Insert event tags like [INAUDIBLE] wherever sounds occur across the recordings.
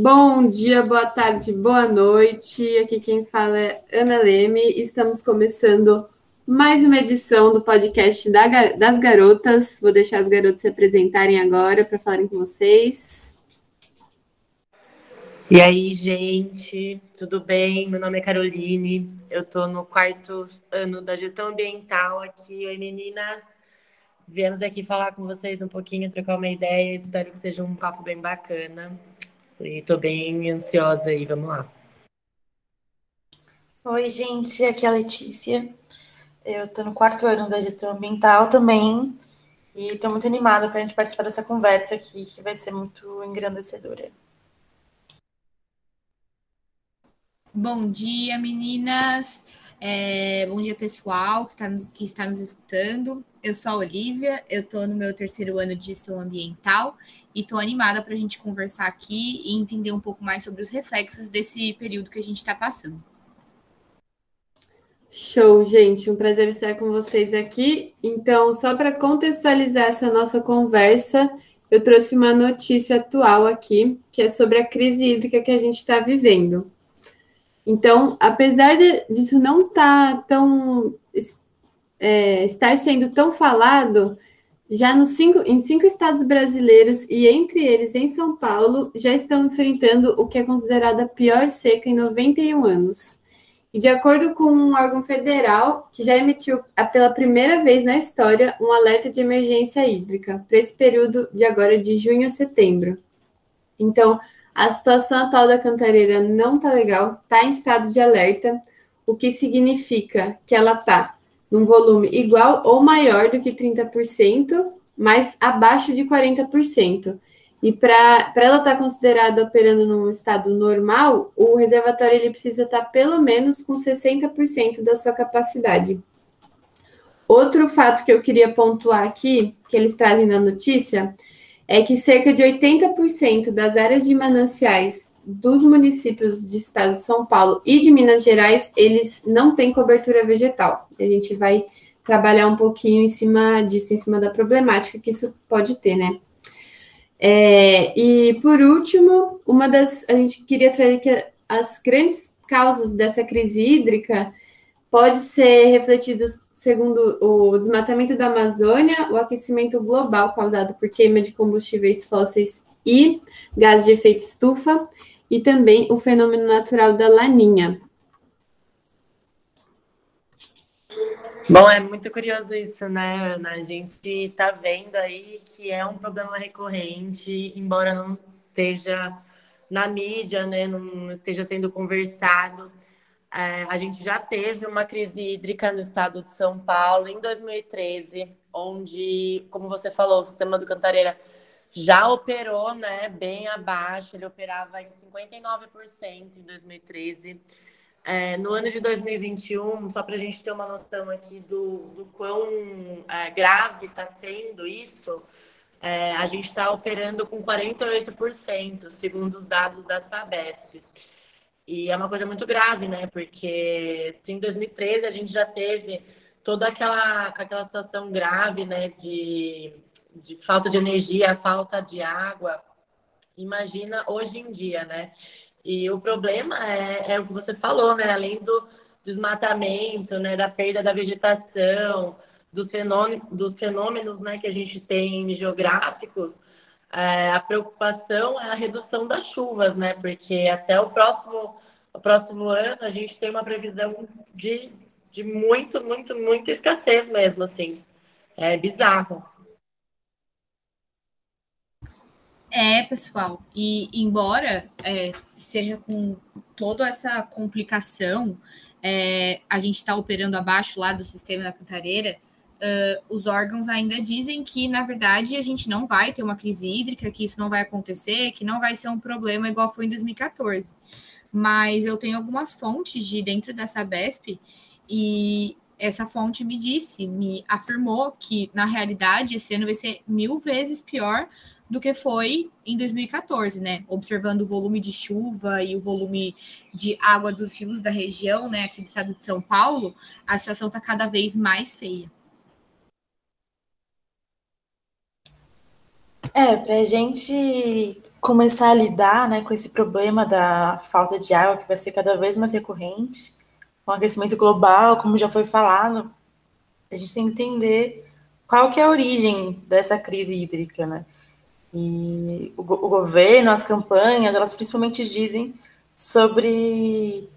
Bom dia, boa tarde, boa noite. Aqui quem fala é Ana Leme. Estamos começando mais uma edição do podcast das garotas. Vou deixar as garotas se apresentarem agora para falarem com vocês. E aí, gente, tudo bem? Meu nome é Caroline, eu estou no quarto ano da gestão ambiental aqui. Oi, meninas! Viemos aqui falar com vocês um pouquinho, trocar uma ideia. Espero que seja um papo bem bacana. E tô bem ansiosa aí, vamos lá. Oi, gente, aqui é a Letícia. Eu tô no quarto ano da gestão ambiental também. E tô muito animada para a gente participar dessa conversa aqui, que vai ser muito engrandecedora. Bom dia, meninas. É, bom dia, pessoal que, tá nos, que está nos escutando. Eu sou a Olivia, eu estou no meu terceiro ano de gestão ambiental e estou animada para a gente conversar aqui e entender um pouco mais sobre os reflexos desse período que a gente está passando. Show, gente. Um prazer estar com vocês aqui. Então, só para contextualizar essa nossa conversa, eu trouxe uma notícia atual aqui, que é sobre a crise hídrica que a gente está vivendo. Então, apesar de, disso não tá tão é, estar sendo tão falado, já nos cinco, em cinco estados brasileiros e entre eles em São Paulo, já estão enfrentando o que é considerada a pior seca em 91 anos. E de acordo com um órgão federal, que já emitiu pela primeira vez na história um alerta de emergência hídrica para esse período de agora de junho a setembro. Então, a situação atual da Cantareira não está legal, está em estado de alerta, o que significa que ela está num volume igual ou maior do que 30%, mas abaixo de 40%. E para ela estar tá considerada operando num estado normal, o reservatório ele precisa estar tá pelo menos com 60% da sua capacidade. Outro fato que eu queria pontuar aqui, que eles trazem na notícia, é que cerca de 80% das áreas de mananciais dos municípios de estado de São Paulo e de Minas Gerais, eles não têm cobertura vegetal. A gente vai trabalhar um pouquinho em cima disso, em cima da problemática que isso pode ter, né? É, e por último, uma das a gente queria trazer que as grandes causas dessa crise hídrica pode ser refletido segundo o desmatamento da Amazônia, o aquecimento global causado por queima de combustíveis fósseis e gases de efeito estufa, e também o fenômeno natural da laninha. Bom, é muito curioso isso, né, Ana? A gente tá vendo aí que é um problema recorrente, embora não esteja na mídia, né, não esteja sendo conversado. É, a gente já teve uma crise hídrica no estado de São Paulo em 2013, onde, como você falou, o sistema do Cantareira já operou né, bem abaixo, ele operava em 59% em 2013. É, no ano de 2021, só para a gente ter uma noção aqui do, do quão é, grave está sendo isso, é, a gente está operando com 48%, segundo os dados da Sabesp. E é uma coisa muito grave, né? Porque em 2013 a gente já teve toda aquela, aquela situação grave, né? De, de falta de energia, falta de água. Imagina hoje em dia, né? E o problema é, é o que você falou, né? Além do desmatamento, né? Da perda da vegetação, dos fenômenos, dos fenômenos né? que a gente tem geográficos, é, a preocupação é a redução das chuvas, né? Porque até o próximo, o próximo ano a gente tem uma previsão de, de muito, muito, escassez mesmo, assim. É bizarro. É, pessoal, e embora é, seja com toda essa complicação, é, a gente está operando abaixo lá do sistema da cantareira, uh, os órgãos ainda dizem que, na verdade, a gente não vai ter uma crise hídrica, que isso não vai acontecer, que não vai ser um problema igual foi em 2014. Mas eu tenho algumas fontes de dentro dessa BESP e essa fonte me disse, me afirmou que, na realidade, esse ano vai ser mil vezes pior do que foi em 2014, né? Observando o volume de chuva e o volume de água dos rios da região, né, aqui do estado de São Paulo, a situação está cada vez mais feia. É, para a gente começar a lidar né, com esse problema da falta de água, que vai ser cada vez mais recorrente, com o aquecimento global, como já foi falado, a gente tem que entender qual que é a origem dessa crise hídrica, né? E o, o governo, as campanhas, elas principalmente dizem sobre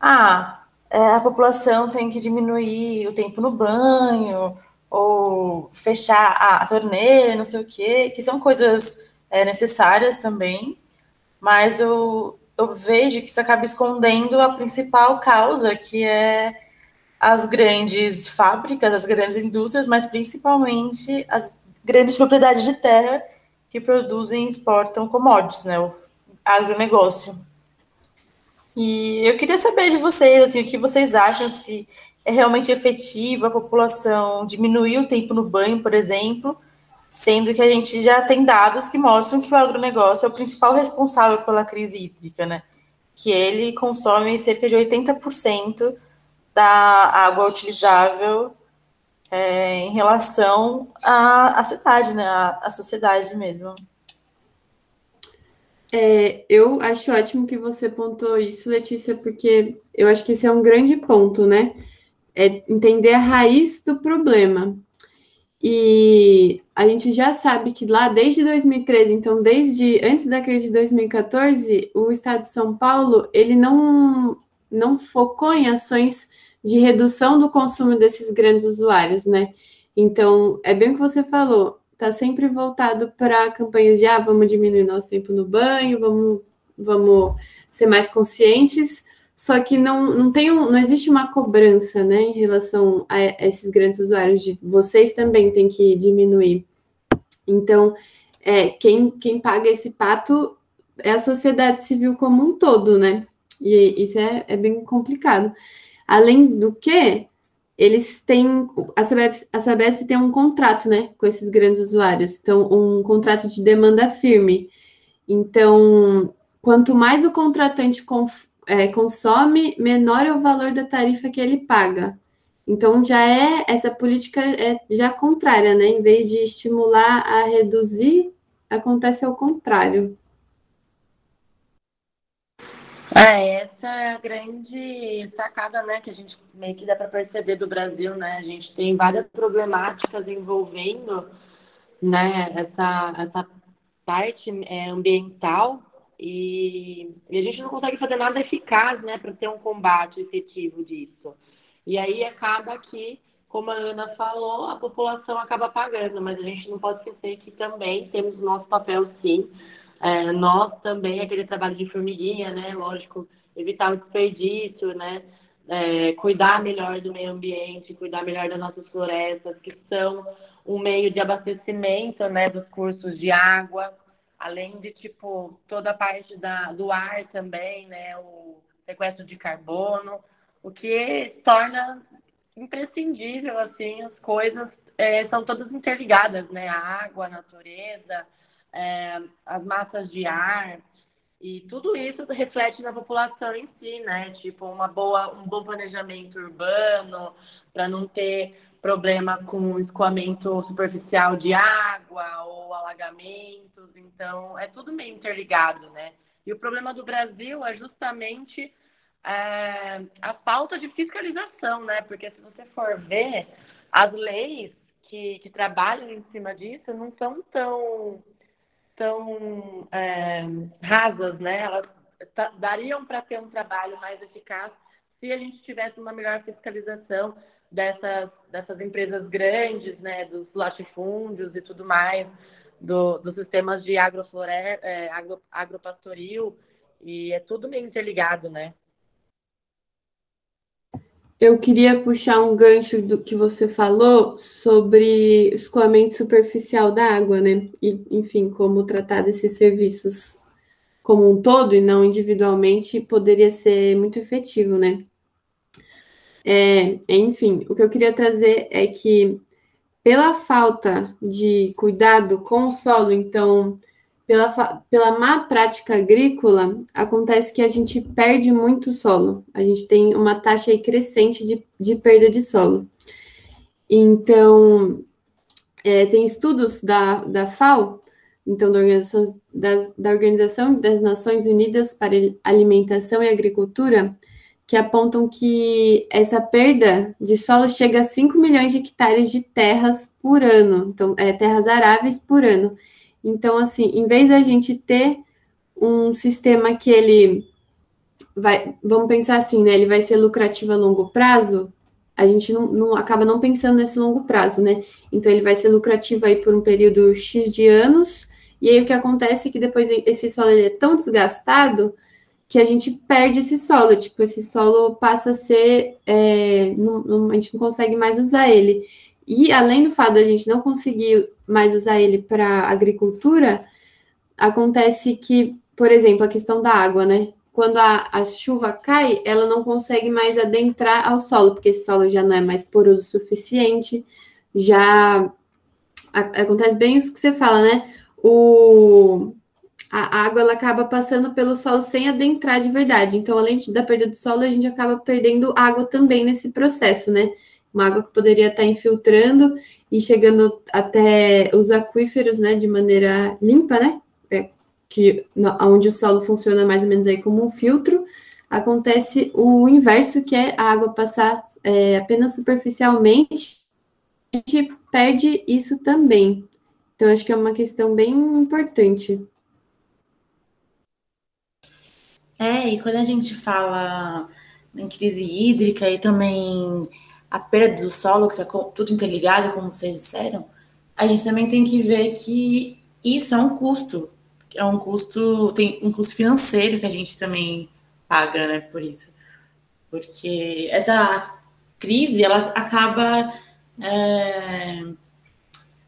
ah, é, a população tem que diminuir o tempo no banho, ou fechar a, a torneira, não sei o quê, que são coisas é, necessárias também, mas eu, eu vejo que isso acaba escondendo a principal causa, que é as grandes fábricas, as grandes indústrias, mas principalmente as grandes propriedades de terra que produzem e exportam commodities, né, o agronegócio. E eu queria saber de vocês, assim, o que vocês acham, se é realmente efetivo a população diminuir o tempo no banho, por exemplo, sendo que a gente já tem dados que mostram que o agronegócio é o principal responsável pela crise hídrica, né? Que ele consome cerca de 80% da água utilizável é, em relação à, à cidade, né? À, à sociedade mesmo. É, eu acho ótimo que você pontuou isso, Letícia, porque eu acho que esse é um grande ponto, né? É entender a raiz do problema. E a gente já sabe que lá desde 2013, então desde antes da crise de 2014, o Estado de São Paulo ele não não focou em ações de redução do consumo desses grandes usuários, né? Então é bem o que você falou está sempre voltado para campanhas de ah, vamos diminuir nosso tempo no banho, vamos, vamos ser mais conscientes, só que não, não tem um, não existe uma cobrança né, em relação a, a esses grandes usuários de vocês também tem que diminuir. Então, é, quem, quem paga esse pato é a sociedade civil como um todo, né? E isso é, é bem complicado. Além do que, eles têm. A Sabesp, a Sabesp tem um contrato, né, com esses grandes usuários. Então, um contrato de demanda firme. Então, quanto mais o contratante é, consome, menor é o valor da tarifa que ele paga. Então, já é essa política é já contrária, né? Em vez de estimular a reduzir, acontece ao contrário. É, essa é a grande sacada, né, que a gente meio que dá para perceber do Brasil, né? A gente tem várias problemáticas envolvendo, né, essa, essa parte é, ambiental e, e, a gente não consegue fazer nada eficaz, né, para ter um combate efetivo disso. E aí acaba que, como a Ana falou, a população acaba pagando, mas a gente não pode esquecer que também temos nosso papel, sim, é, nós também, aquele trabalho de formiguinha, né? Lógico, evitar o desperdício, né? É, cuidar melhor do meio ambiente, cuidar melhor das nossas florestas, que são um meio de abastecimento, né? Dos cursos de água, além de, tipo, toda a parte da, do ar também, né? O sequestro de carbono, o que torna imprescindível, assim, as coisas é, são todas interligadas, né? A água, a natureza, é, as massas de ar, e tudo isso reflete na população em si, né? Tipo, uma boa, um bom planejamento urbano, para não ter problema com escoamento superficial de água ou alagamentos. Então, é tudo meio interligado, né? E o problema do Brasil é justamente é, a falta de fiscalização, né? Porque se você for ver, as leis que, que trabalham em cima disso não são tão tão é, rasas, né? Elas dariam para ter um trabalho mais eficaz se a gente tivesse uma melhor fiscalização dessas, dessas empresas grandes, né? Dos latifúndios e tudo mais, do, dos sistemas de agroflore, é, agro, agropastoril, e é tudo meio interligado, né? Eu queria puxar um gancho do que você falou sobre escoamento superficial da água, né? E, enfim, como tratar desses serviços como um todo e não individualmente poderia ser muito efetivo, né? É, enfim, o que eu queria trazer é que, pela falta de cuidado com o solo, então, pela, pela má prática agrícola, acontece que a gente perde muito solo. A gente tem uma taxa aí crescente de, de perda de solo. Então, é, tem estudos da, da FAO então da Organização das, da Organização das Nações Unidas para Alimentação e Agricultura, que apontam que essa perda de solo chega a 5 milhões de hectares de terras por ano, então, é, terras aráveis por ano. Então, assim, em vez da gente ter um sistema que ele vai, vamos pensar assim, né? Ele vai ser lucrativo a longo prazo, a gente não, não, acaba não pensando nesse longo prazo, né? Então ele vai ser lucrativo aí por um período X de anos, e aí o que acontece é que depois esse solo é tão desgastado que a gente perde esse solo, tipo, esse solo passa a ser, é, não, a gente não consegue mais usar ele. E além do fato da gente não conseguir mais usar ele para agricultura, acontece que, por exemplo, a questão da água, né? Quando a, a chuva cai, ela não consegue mais adentrar ao solo, porque esse solo já não é mais poroso o suficiente, já a, acontece bem isso que você fala, né? O, a água ela acaba passando pelo solo sem adentrar de verdade. Então, além da perda do solo, a gente acaba perdendo água também nesse processo, né? Uma água que poderia estar infiltrando e chegando até os aquíferos, né, de maneira limpa, né? É, que onde o solo funciona mais ou menos aí como um filtro, acontece o inverso, que é a água passar é, apenas superficialmente, a gente perde isso também. Então, acho que é uma questão bem importante. É, e quando a gente fala em crise hídrica e também a perda do solo, que está tudo interligado, como vocês disseram, a gente também tem que ver que isso é um custo. É um custo, tem um custo financeiro que a gente também paga, né, por isso. Porque essa crise, ela acaba é,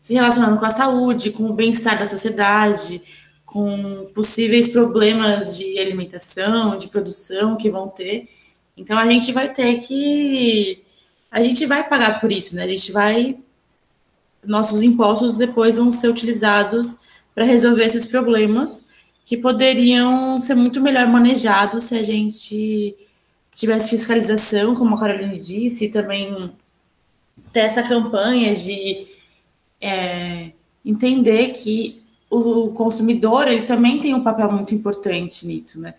se relacionando com a saúde, com o bem-estar da sociedade, com possíveis problemas de alimentação, de produção que vão ter. Então a gente vai ter que a gente vai pagar por isso, né? A gente vai nossos impostos depois vão ser utilizados para resolver esses problemas que poderiam ser muito melhor manejados se a gente tivesse fiscalização, como a Caroline disse, e também ter essa campanha de é, entender que o consumidor ele também tem um papel muito importante nisso, né?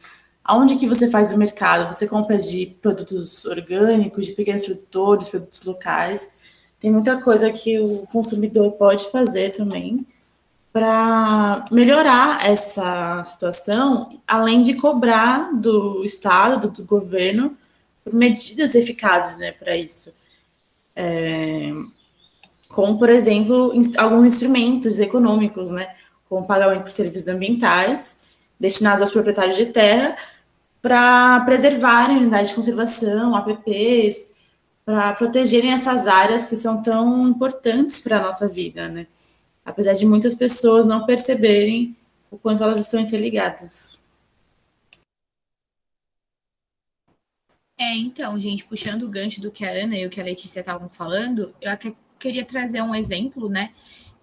Aonde que você faz o mercado? Você compra de produtos orgânicos, de pequenos produtores, produtos locais. Tem muita coisa que o consumidor pode fazer também para melhorar essa situação, além de cobrar do Estado, do, governo, medidas eficazes né, para isso. É, como, por exemplo, alguns instrumentos econômicos, né? com pagamento por serviços ambientais destinados aos proprietários de terra para preservarem unidades de conservação, APPs, para protegerem essas áreas que são tão importantes para a nossa vida, né? Apesar de muitas pessoas não perceberem o quanto elas estão interligadas. É, então, gente, puxando o gancho do que a Ana e o que a Letícia estavam falando, eu queria trazer um exemplo, né?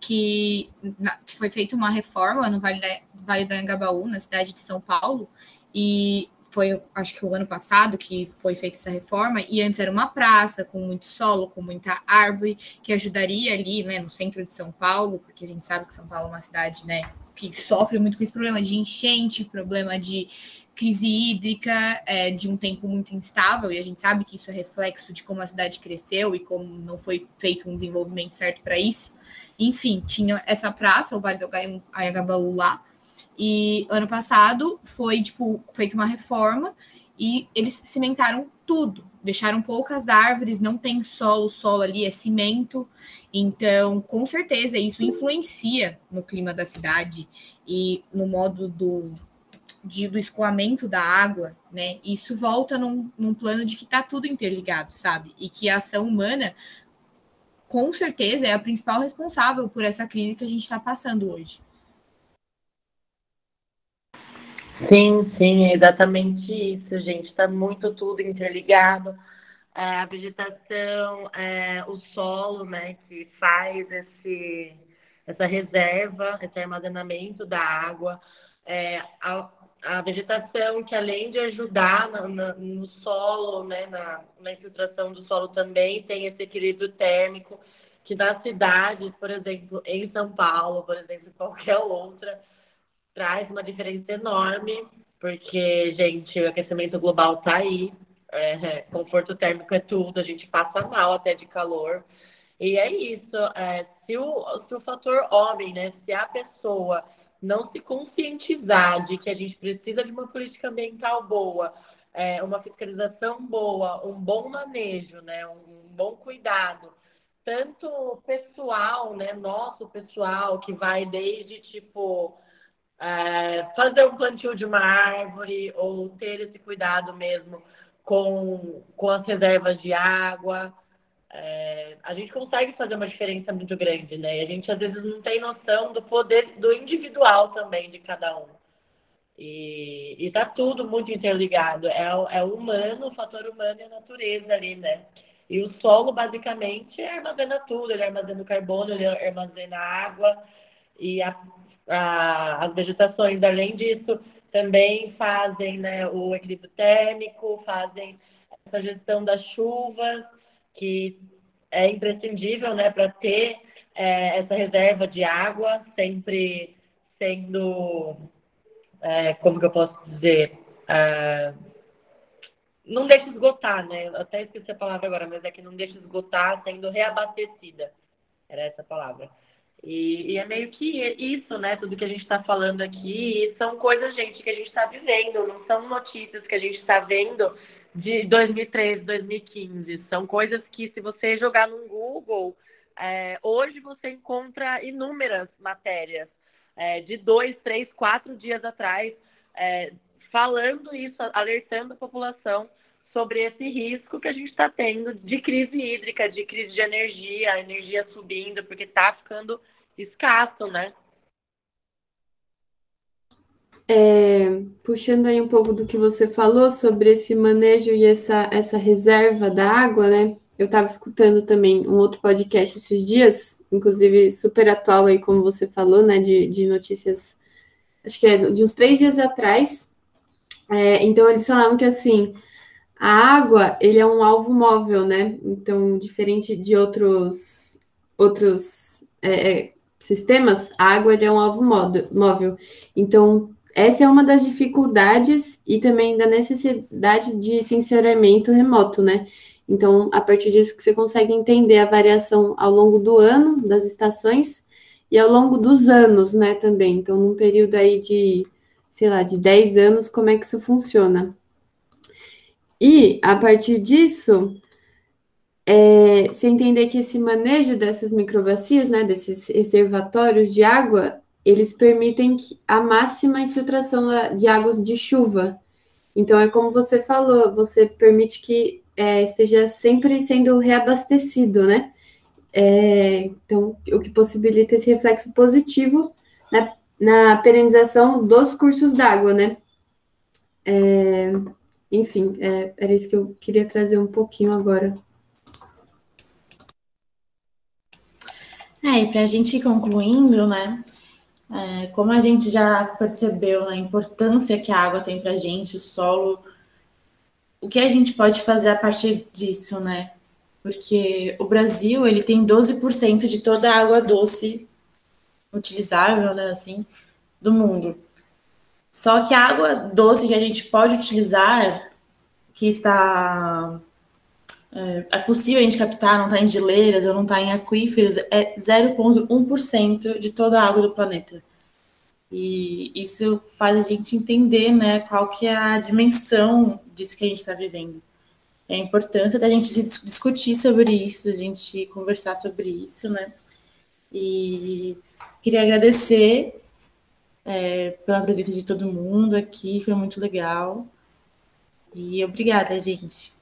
que, na, que foi feita uma reforma no Vale, da, vale do Angabaú, na cidade de São Paulo, e foi, acho que o ano passado que foi feita essa reforma, e antes era uma praça com muito solo, com muita árvore, que ajudaria ali, né, no centro de São Paulo, porque a gente sabe que São Paulo é uma cidade, né, que sofre muito com esse problema de enchente, problema de crise hídrica, é, de um tempo muito instável, e a gente sabe que isso é reflexo de como a cidade cresceu e como não foi feito um desenvolvimento certo para isso. Enfim, tinha essa praça, o Vale do Anhangabaú lá, e ano passado foi, tipo, feita uma reforma e eles cimentaram tudo, deixaram poucas árvores, não tem solo, o solo ali é cimento, então, com certeza, isso influencia no clima da cidade e no modo do, de, do escoamento da água, né? Isso volta num, num plano de que está tudo interligado, sabe? E que a ação humana com certeza é a principal responsável por essa crise que a gente está passando hoje. Sim, sim, é exatamente isso, gente. Está muito tudo interligado. É, a vegetação, é, o solo, né, que faz esse, essa reserva, esse armazenamento da água, é, a, a, vegetação que além de ajudar no solo, né, na, na infiltração do solo também tem esse equilíbrio térmico que nas cidades, por exemplo, em São Paulo, por exemplo, [LAUGHS] qualquer outra, traz uma diferença enorme, porque, gente, o aquecimento global está aí, é, conforto térmico é tudo, a gente passa mal até de calor. E é isso, é, se, o, se o fator homem, né, se a pessoa não se conscientizar de que a gente precisa de uma política ambiental boa, é, uma fiscalização boa, um bom manejo, né, um bom cuidado, tanto pessoal, né, nosso pessoal, que vai desde tipo é, fazer um plantio de uma árvore ou ter esse cuidado mesmo com, com as reservas de água. É, a gente consegue fazer uma diferença muito grande, né? E a gente às vezes não tem noção do poder do individual também de cada um. E, está tudo muito interligado. É, é o humano, o fator humano e a natureza ali, né? E o solo, basicamente, armazena tudo. Ele armazena o carbono, ele armazena a água. E a, as vegetações, além disso, também fazem né, o equilíbrio térmico, fazem essa gestão das chuvas, que é imprescindível né, para ter é, essa reserva de água sempre sendo, é, como que eu posso dizer, não deixa esgotar, né? Eu até esqueci a palavra agora, mas é que não deixa esgotar sendo reabastecida. Era essa a palavra. E, e, é meio que isso, né? Tudo que a gente está falando aqui são coisas, gente, que a gente está vivendo, não são notícias que a gente está vendo de 2013, 2015. São coisas que, se você jogar no Google, é, hoje você encontra inúmeras matérias é, de dois, três, quatro dias atrás, é, falando isso, alertando a população sobre esse risco que a gente está tendo de crise hídrica, de crise de energia, a energia subindo, porque está ficando escasso, né? É, puxando aí um pouco do que você falou sobre esse manejo e essa, essa reserva da água, né? Eu estava escutando também um outro podcast esses dias, inclusive super atual aí, como você falou, né? De, de notícias, acho que é de uns três dias atrás, é, então, eles falavam que, assim, a água, ele é um alvo móvel, né? Então, diferente de outros, outros é, é sistemas, a água é um alvo móvel. Então, essa é uma das dificuldades e também da necessidade de sensoramento remoto, né? Então, a partir disso que você consegue entender a variação ao longo do ano, das estações, e ao longo dos anos, né, também. Então, num período aí de sei lá, de 10 anos, como é que isso funciona. E, a partir disso, é, entender que esse manejo dessas microbacias, né, desses reservatórios de água, eles permitem a máxima infiltração de águas de chuva. Então, é como você falou, você permite que é, esteja sempre sendo reabastecido, né? É, então, o que possibilita esse reflexo positivo né, na perenização dos cursos d'água, né? É, enfim, é, era isso que eu queria trazer um pouquinho agora. É, e para a gente ir concluindo, né? É, como a gente já percebeu a importância que a água tem para a gente, o solo, o que a gente pode fazer a partir disso, né? Porque o Brasil ele tem 12% de toda a água doce utilizável, né, assim, do mundo. Só que a água doce que a gente pode utilizar, que está é, é possível a gente captar, não está em geleiras ou não está em aquíferos, é 0,1% de toda a água do planeta. E isso faz a gente entender, né, qual que é a dimensão disso que a gente está vivendo. É a da gente discutir sobre isso, a gente conversar sobre isso, né? E Queria agradecer é, pela presença de todo mundo aqui, foi muito legal. E obrigada, gente.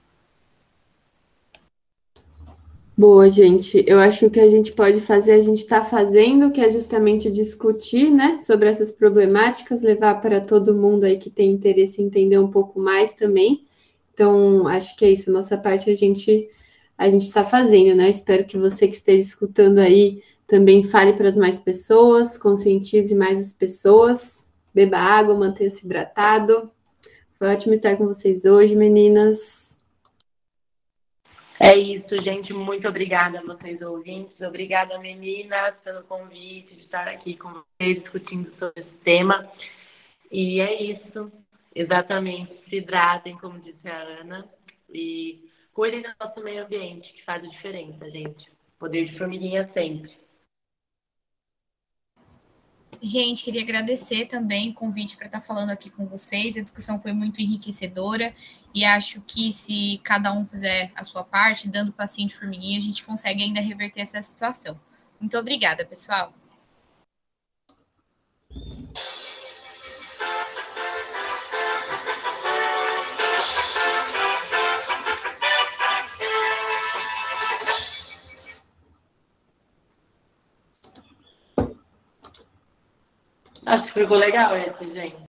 Boa, gente. Eu acho que o que a gente pode fazer, a gente está fazendo, que é justamente discutir, né, sobre essas problemáticas, levar para todo mundo aí que tem interesse em entender um pouco mais também. Então, acho que é isso. Nossa parte a gente a gente está fazendo, né? Espero que você que esteja escutando aí também fale para as mais pessoas, conscientize mais as pessoas, beba água, mantenha-se hidratado. Foi ótimo estar com vocês hoje, meninas. É isso, gente. Muito obrigada a vocês ouvintes. Obrigada, meninas, pelo convite de estar aqui com vocês discutindo sobre esse tema. E é isso. Exatamente. Se hidratem, como disse a Ana. E cuidem do nosso meio ambiente, que faz a diferença, gente. Poder de formiguinha sempre. Gente, queria agradecer também o convite para estar falando aqui com vocês. A discussão foi muito enriquecedora e acho que se cada um fizer a sua parte, dando de formiguinha, a gente consegue ainda reverter essa situação. Muito obrigada, pessoal. Acho que ficou legal esse, gente.